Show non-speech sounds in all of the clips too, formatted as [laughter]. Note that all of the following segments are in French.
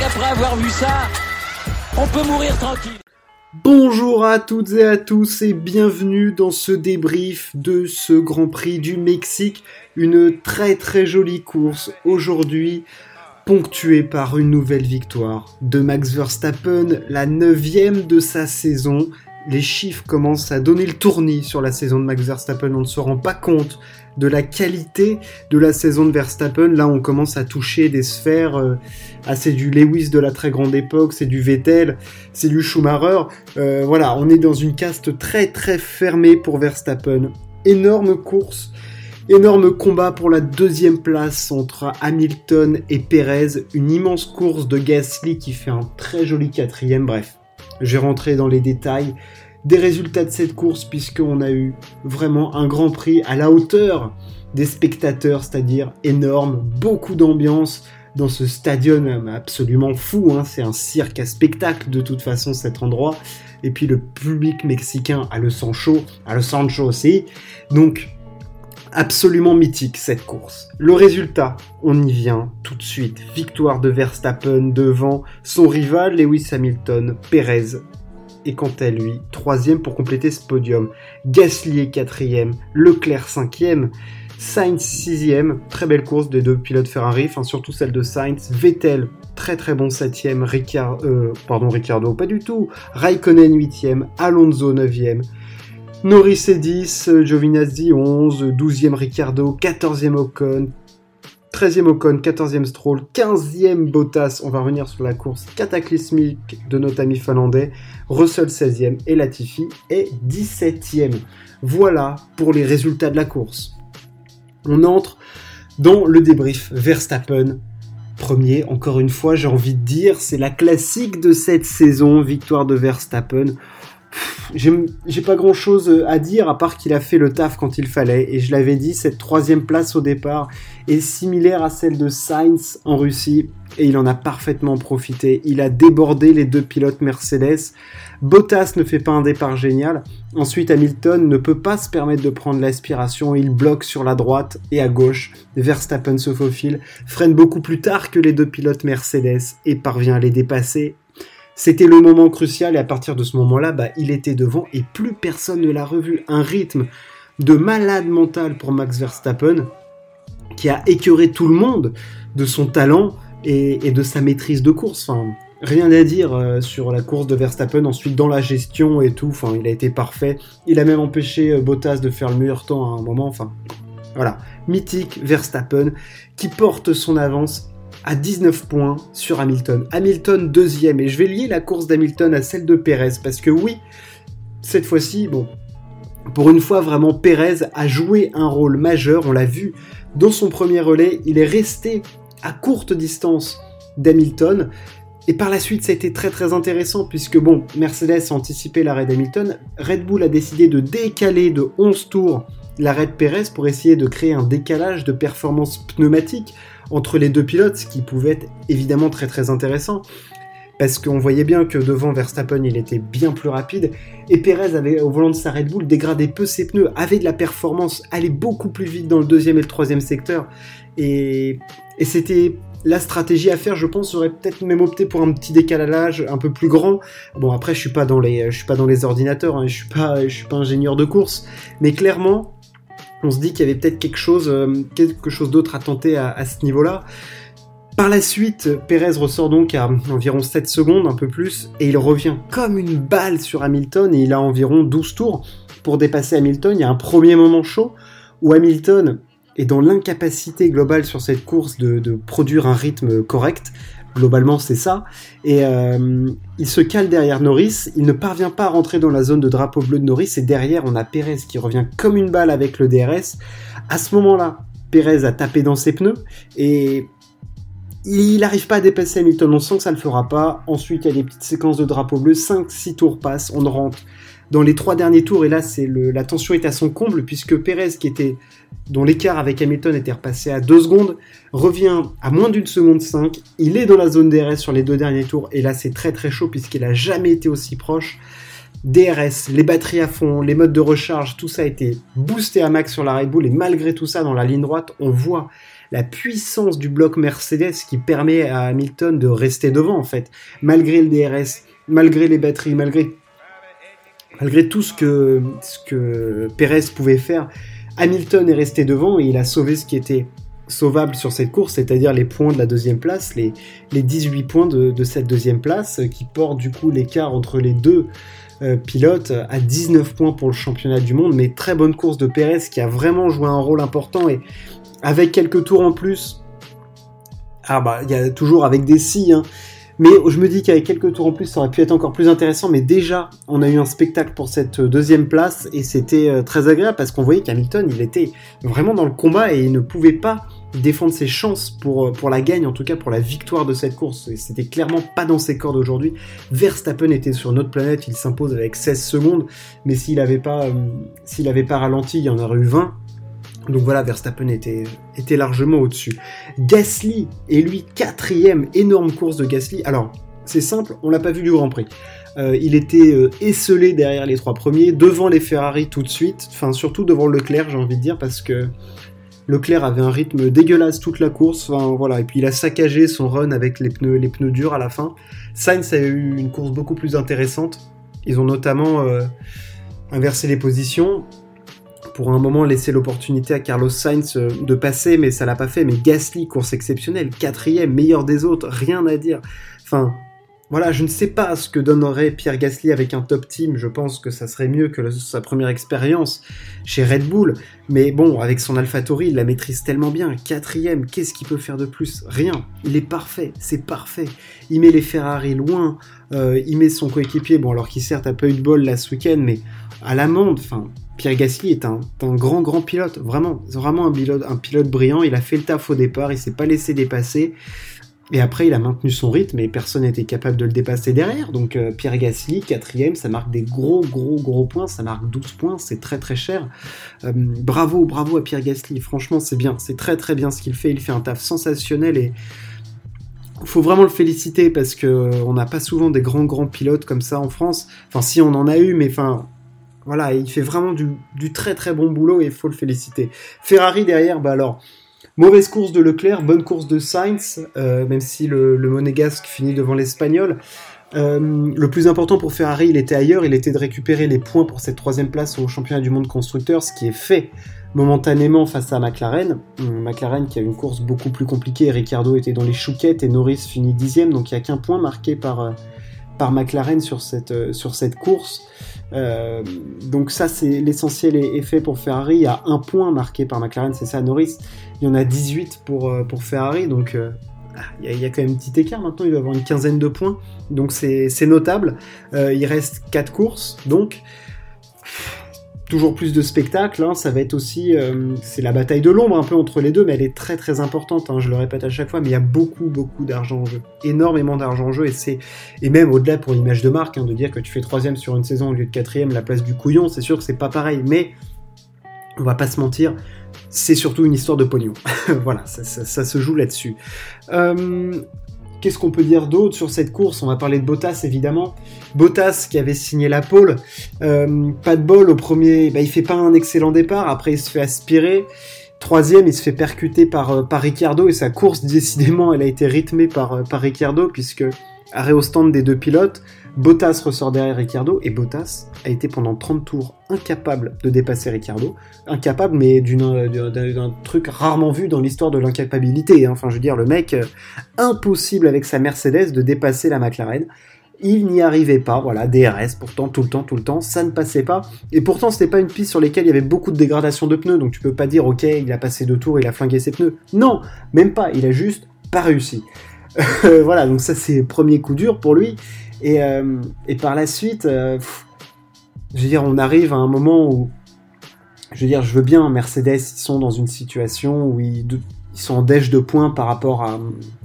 avoir vu ça, on peut mourir tranquille. Bonjour à toutes et à tous et bienvenue dans ce débrief de ce Grand Prix du Mexique. Une très très jolie course aujourd'hui, ponctuée par une nouvelle victoire de Max Verstappen, la neuvième de sa saison. Les chiffres commencent à donner le tournis sur la saison de Max Verstappen, on ne se rend pas compte de la qualité de la saison de Verstappen. Là, on commence à toucher des sphères. Euh, ah, c'est du Lewis de la très grande époque, c'est du Vettel, c'est du Schumacher. Euh, voilà, on est dans une caste très très fermée pour Verstappen. Énorme course. Énorme combat pour la deuxième place entre Hamilton et Perez. Une immense course de Gasly qui fait un très joli quatrième. Bref, je vais rentrer dans les détails des résultats de cette course puisqu'on a eu vraiment un grand prix à la hauteur des spectateurs, c'est-à-dire énorme, beaucoup d'ambiance dans ce stadium absolument fou, hein. c'est un cirque à spectacle de toute façon cet endroit, et puis le public mexicain a le sang chaud, a le sang chaud aussi, donc absolument mythique cette course. Le résultat, on y vient tout de suite, victoire de Verstappen devant son rival Lewis Hamilton, Perez et quant à lui, troisième pour compléter ce podium. Gasly est quatrième, Leclerc cinquième, Sainz sixième, très belle course des deux pilotes Ferrari, enfin surtout celle de Sainz, Vettel très très bon septième, Ricard, euh, pardon Ricardo pas du tout, Raikkonen huitième, Alonso neuvième, Norris est 10, Giovinazzi 11, 12e Ricardo, 14e Ocon, 13e Ocon, 14e Stroll, 15e Bottas, on va revenir sur la course cataclysmique de notre ami finlandais, Russell 16e et Latifi est 17e. Voilà pour les résultats de la course. On entre dans le débrief Verstappen. Premier, encore une fois, j'ai envie de dire, c'est la classique de cette saison, victoire de Verstappen j'ai pas grand chose à dire à part qu'il a fait le taf quand il fallait. Et je l'avais dit, cette troisième place au départ est similaire à celle de Sainz en Russie. Et il en a parfaitement profité. Il a débordé les deux pilotes Mercedes. Bottas ne fait pas un départ génial. Ensuite, Hamilton ne peut pas se permettre de prendre l'aspiration. Il bloque sur la droite et à gauche. Verstappen se faufile, freine beaucoup plus tard que les deux pilotes Mercedes et parvient à les dépasser c'était le moment crucial et à partir de ce moment-là, bah, il était devant et plus personne ne l'a revu. Un rythme de malade mental pour Max Verstappen qui a écœuré tout le monde de son talent et, de sa maîtrise de course. Rien à dire euh, sur la course de Verstappen. Ensuite, dans la gestion et tout, enfin, il a été parfait. Il a même empêché euh, Bottas de faire le meilleur temps à un moment. Enfin, voilà, mythique Verstappen qui porte son avance à 19 points sur Hamilton. Hamilton deuxième, et je vais lier la course d'Hamilton à celle de Perez, parce que oui, cette fois-ci, bon, pour une fois vraiment, Perez a joué un rôle majeur, on l'a vu dans son premier relais, il est resté à courte distance d'Hamilton, et par la suite, ça a été très très intéressant puisque bon, Mercedes a anticipé l'arrêt d'Hamilton, Red Bull a décidé de décaler de 11 tours l'arrêt de Perez pour essayer de créer un décalage de performance pneumatique entre les deux pilotes, ce qui pouvait être évidemment très très intéressant. Parce qu'on voyait bien que devant Verstappen, il était bien plus rapide. Et Perez avait, au volant de sa Red Bull, dégradé peu ses pneus, avait de la performance, allait beaucoup plus vite dans le deuxième et le troisième secteur. Et, c'était la stratégie à faire, je pense, serait peut-être même opté pour un petit décalage un peu plus grand. Bon, après, je suis pas dans les, suis pas dans les ordinateurs, hein, je suis je suis pas ingénieur de course, mais clairement, on se dit qu'il y avait peut-être quelque chose, euh, d'autre à tenter à, ce niveau-là. Par la suite, Perez ressort donc à environ 7 secondes, un peu plus, et il revient comme une balle sur Hamilton, et il a environ 12 tours pour dépasser Hamilton. Il y a un premier moment chaud où Hamilton est dans l'incapacité globale sur cette course de produire un rythme correct. Globalement, c'est ça. Et euh, il se cale derrière Norris. Il ne parvient pas à rentrer dans la zone de drapeau bleu de Norris. Et derrière, on a Perez qui revient comme une balle avec le DRS. À ce moment-là, Perez a tapé dans ses pneus. Et il n'arrive pas à dépasser Hamilton. On sent que ça ne le fera pas. Ensuite, il y a des petites séquences de drapeau bleu. 5-6 tours passent. On rentre dans les trois derniers tours. Et là, c'est la tension est à son comble puisque Perez, qui était dont l'écart avec Hamilton était repassé à 2 secondes, revient à moins d'une seconde 5. Il est dans la zone DRS sur les deux derniers tours, et là c'est très très chaud puisqu'il a jamais été aussi proche. DRS, les batteries à fond, les modes de recharge, tout ça a été boosté à max sur la Red Bull, et malgré tout ça, dans la ligne droite, on voit la puissance du bloc Mercedes qui permet à Hamilton de rester devant en fait, malgré le DRS, malgré les batteries, malgré malgré tout ce que Perez pouvait faire. Hamilton est resté devant et il a sauvé ce qui était sauvable sur cette course, c'est-à-dire les points de la deuxième place, les, les 18 points de, cette deuxième place, qui portent du coup l'écart entre les deux euh, pilotes à 19 points pour le championnat du monde, mais très bonne course de Perez qui a vraiment joué un rôle important et avec quelques tours en plus, ah bah il y a toujours avec des si, hein, mais je me dis qu'avec quelques tours en plus, ça aurait pu être encore plus intéressant. Mais déjà, on a eu un spectacle pour cette deuxième place et c'était euh, très agréable parce qu'on voyait qu'Hamilton, il était vraiment dans le combat et il ne pouvait pas défendre ses chances pour, euh, pour la gagne, en tout cas pour la victoire de cette course. Et c'était clairement pas dans ses cordes aujourd'hui. Verstappen était sur notre planète, il s'impose avec 16 secondes, mais s'il n'avait pas, euh, s'il avait pas ralenti, il y en aurait eu 20. Donc voilà, Verstappen était, était largement au-dessus. Gasly est lui quatrième, énorme course de Gasly. Alors, c'est simple, on l'a pas vu du Grand Prix. Euh, il était euh, esselé derrière les trois premiers, devant les Ferrari tout de suite, enfin surtout devant Leclerc, j'ai envie de dire, parce que Leclerc avait un rythme dégueulasse toute la course, enfin voilà, et puis il a saccagé son run avec les pneus, les pneus durs à la fin. Sainz a eu une course beaucoup plus intéressante. Ils ont notamment euh, inversé les positions pour un moment laisser l'opportunité à Carlos Sainz euh, de passer, mais ça l'a pas fait. Mais Gasly, course exceptionnelle, quatrième, meilleur des autres, rien à dire. Enfin, voilà, je ne sais pas ce que donnerait Pierre Gasly avec un top team. Je pense que ça serait mieux que sa première expérience chez Red Bull. Mais bon, avec son AlphaTauri, il la maîtrise tellement bien. Quatrième, qu'est-ce qu'il peut faire de plus? Rien. Il est parfait, c'est parfait. Il met les Ferrari loin. Euh, il met son coéquipier, bon alors qu'il certes a pas eu de bol là ce week-end, mais à l'amende. Enfin, Pierre Gasly est un, grand, grand pilote. Vraiment, vraiment un pilote, un pilote brillant. Il a fait le taf au départ, il s'est pas laissé dépasser. Et après, il a maintenu son rythme et personne n'était capable de le dépasser derrière. Donc euh, Pierre Gasly, quatrième, ça marque des gros, gros, gros points. Ça marque 12 points, c'est très, très cher. Euh, bravo, bravo à Pierre Gasly. Franchement, c'est bien. C'est très, très bien ce qu'il fait. Il fait un taf sensationnel et faut vraiment le féliciter parce que euh, on n'a pas souvent des grands, grands pilotes comme ça en France. Enfin, si on en a eu, mais enfin, voilà, il fait vraiment du, très très bon boulot et il faut le féliciter. Ferrari derrière, bah alors, mauvaise course de Leclerc, bonne course de Sainz, euh, même si le, monégasque finit devant l'Espagnol. Euh, le plus important pour Ferrari, il était ailleurs, il était de récupérer les points pour cette troisième place au championnat du monde constructeur, ce qui est fait momentanément face à McLaren. Hum, McLaren qui a une course beaucoup plus compliquée, Ricciardo était dans les chouquettes et Norris finit dixième, donc il n'y a qu'un point marqué par, euh, par McLaren sur cette, cette course. Euh, donc ça, c'est l'essentiel est, fait pour Ferrari. Il y a un point marqué par McLaren, c'est ça, Norris. Il y en a 18 pour, euh, pour Ferrari, donc euh, il y, a, quand même un petit écart maintenant. Il doit avoir une quinzaine de points, donc c'est notable. il reste 4 courses, donc toujours plus de spectacles. Hein. ça va être aussi, euh, c'est la bataille de l'ombre un peu entre les deux, mais elle est très très importante. Hein, je le répète à chaque fois, mais il y a beaucoup beaucoup d'argent en jeu, énormément d'argent en jeu, et c'est et même au-delà pour l'image de marque, hein, de dire que tu fais troisième sur une saison au lieu de quatrième, la place du couillon, c'est sûr que c'est pas pareil, mais on va pas se mentir, c'est surtout une histoire de pognon. [laughs] voilà, ça, se joue là-dessus. Euh, Qu'est-ce qu'on peut dire d'autre sur cette course? On va parler de Bottas évidemment. Bottas qui avait signé la pole, euh, pas de bol au premier, bah, il fait pas un excellent départ, après il se fait aspirer. Troisième, il se fait percuter par, euh, Ricciardo et sa course [laughs] décidément elle a été rythmée par, euh, par Ricciardo puisque arrêt au stand des deux pilotes, Bottas ressort derrière Ricciardo et Bottas a été pendant 30 tours incapable de dépasser Ricciardo. Incapable, mais d'un truc rarement vu dans l'histoire de l'incapabilité. Hein. Enfin, je veux dire, le mec, euh, impossible avec sa Mercedes de dépasser la McLaren. Il n'y arrivait pas, voilà, DRS, pourtant, tout le temps, tout le temps, ça ne passait pas. Et pourtant, c'était pas une piste sur laquelle il y avait beaucoup de dégradation de pneus, donc tu peux pas dire, ok, il a passé deux tours, il a flingué ses pneus. Non, même pas, il a juste pas réussi. [laughs] voilà, donc ça c'est premier coup dur pour lui. Et, euh, par la suite, euh, je veux dire, on arrive à un moment où, je veux dire, je veux bien, Mercedes, ils sont dans une situation où ils, sont en dèche de points par rapport, à,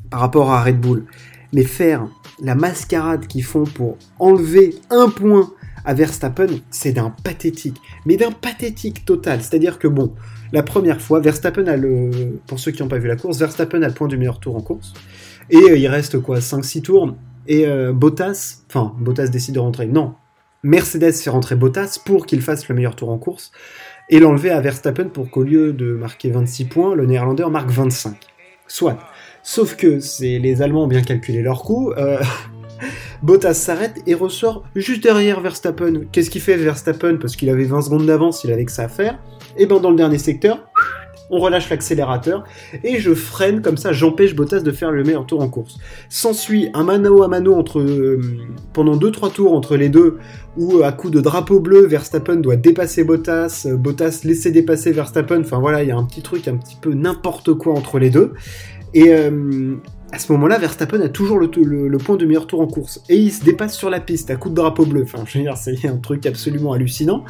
par rapport à Red Bull. Mais faire la mascarade qu'ils font pour enlever un point à Verstappen, c'est d'un pathétique. Mais d'un pathétique total. C'est-à-dire que bon, la première fois, Verstappen a le. Pour ceux qui n'ont pas vu la course, Verstappen a le point du meilleur tour en course. Et euh, il reste quoi 5-6 tours. Et euh, Bottas, enfin, Bottas décide de rentrer. Non, Mercedes fait rentrer Bottas pour qu'il fasse le meilleur tour en course et l'enlever à Verstappen pour qu'au lieu de marquer 26 points, le néerlandais en marque 25. Soit. Sauf que c'est les Allemands ont bien calculé leur coup. Euh, [laughs] Bottas s'arrête et ressort juste derrière Verstappen. Qu'est-ce qu'il fait Verstappen? Parce qu'il avait 20 secondes d'avance, il avait que ça à faire. Et ben dans le dernier secteur, on relâche l'accélérateur et je freine comme ça, j'empêche Bottas de faire le meilleur tour en course. S'ensuit un mano à mano euh, pendant 2-3 tours entre les deux où à coup de drapeau bleu Verstappen doit dépasser Bottas, euh, Bottas laisser dépasser Verstappen. Enfin voilà, il y a un petit truc un petit peu n'importe quoi entre les deux. Et euh, à ce moment-là, Verstappen a toujours le, le, point de meilleur tour en course. Et il se dépasse sur la piste à coup de drapeau bleu. Enfin, je veux dire, c'est un truc absolument hallucinant.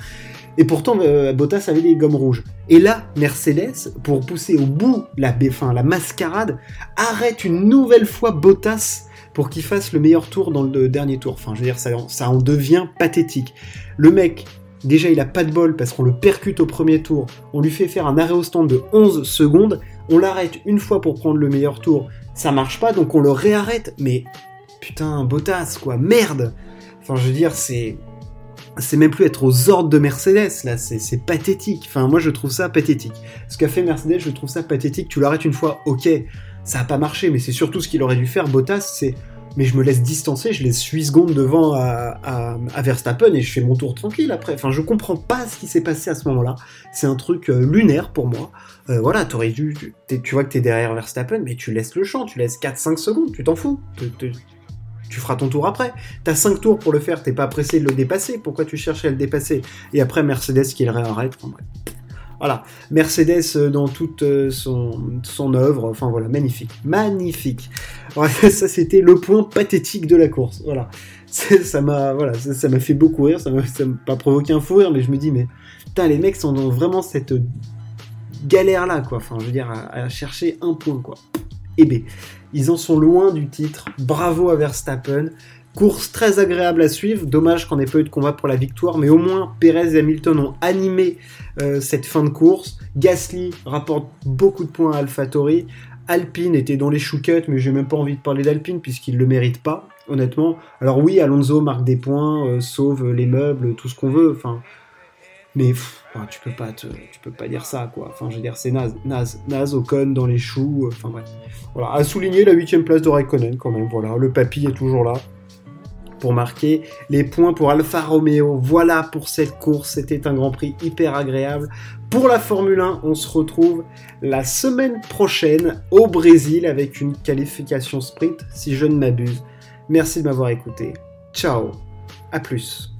Et pourtant, euh, Bottas avait des gommes rouges. Et là, Mercedes, pour pousser au bout la, la mascarade, arrête une nouvelle fois Bottas pour qu'il fasse le meilleur tour dans le dernier tour. Enfin, je veux dire, ça, ça en devient pathétique. Le mec, déjà, il a pas de bol parce qu'on le percute au premier tour. On lui fait faire un arrêt au stand de 11 secondes. On l'arrête une fois pour prendre le meilleur tour. Ça marche pas, donc on le réarrête. Mais putain, Bottas, quoi, merde. Enfin, je veux dire, c'est c'est même plus être aux ordres de Mercedes, là, c'est pathétique. Enfin, moi, je trouve ça pathétique. Ce qu'a fait Mercedes, je trouve ça pathétique. Tu l'arrêtes une fois, ok, ça a pas marché, mais c'est surtout ce qu'il aurait dû faire, Bottas, c'est mais je me laisse distancer, je laisse 8 secondes devant à, Verstappen et je fais mon tour tranquille après. Enfin, je comprends pas ce qui s'est passé à ce moment-là. C'est un truc euh, lunaire pour moi. Euh, voilà, t'aurais dû, tu, vois que t'es derrière Verstappen, mais tu laisses le champ, tu laisses 4-5 secondes, tu t'en fous tu feras ton tour après. T'as 5 tours pour le faire, t'es pas pressé de le dépasser. Pourquoi tu cherches à le dépasser? Et après, Mercedes qui le réarrête. Voilà, Mercedes euh, dans toute euh, son, œuvre, enfin voilà, magnifique, magnifique. [laughs] ça c'était le point pathétique de la course. Voilà, ça m'a voilà, ça m'a fait beaucoup rire, ça m'a pas provoqué un fou rire, mais je me dis mais putain les mecs sont dans vraiment cette galère là quoi. Enfin je veux dire à, à chercher un point quoi. Et B. Ils en sont loin du titre. Bravo à Verstappen. Course très agréable à suivre. Dommage qu'on n'ait pas eu de combat pour la victoire, mais au moins Perez et Hamilton ont animé euh, cette fin de course. Gasly rapporte beaucoup de points à AlphaTauri. Alpine était dans les chouquettes, mais j'ai même pas envie de parler d'Alpine puisqu'il le mérite pas, honnêtement. Alors oui, Alonso marque des points, euh, sauve les meubles, tout ce qu'on veut. Enfin, mais tu peux pas tu peux pas dire ça quoi. Enfin, je dire, c'est naze, naze, naze, dans les choux. Euh, enfin bref. Voilà, à souligner la huitième place de Raikkonen quand même. Voilà, le papy est toujours là pour marquer les points pour Alfa Romeo. Voilà pour cette course, c'était un Grand Prix hyper agréable. Pour la Formule 1, on se retrouve la semaine prochaine au Brésil avec une qualification sprint, si je ne m'abuse. Merci de m'avoir écouté. Ciao, à plus.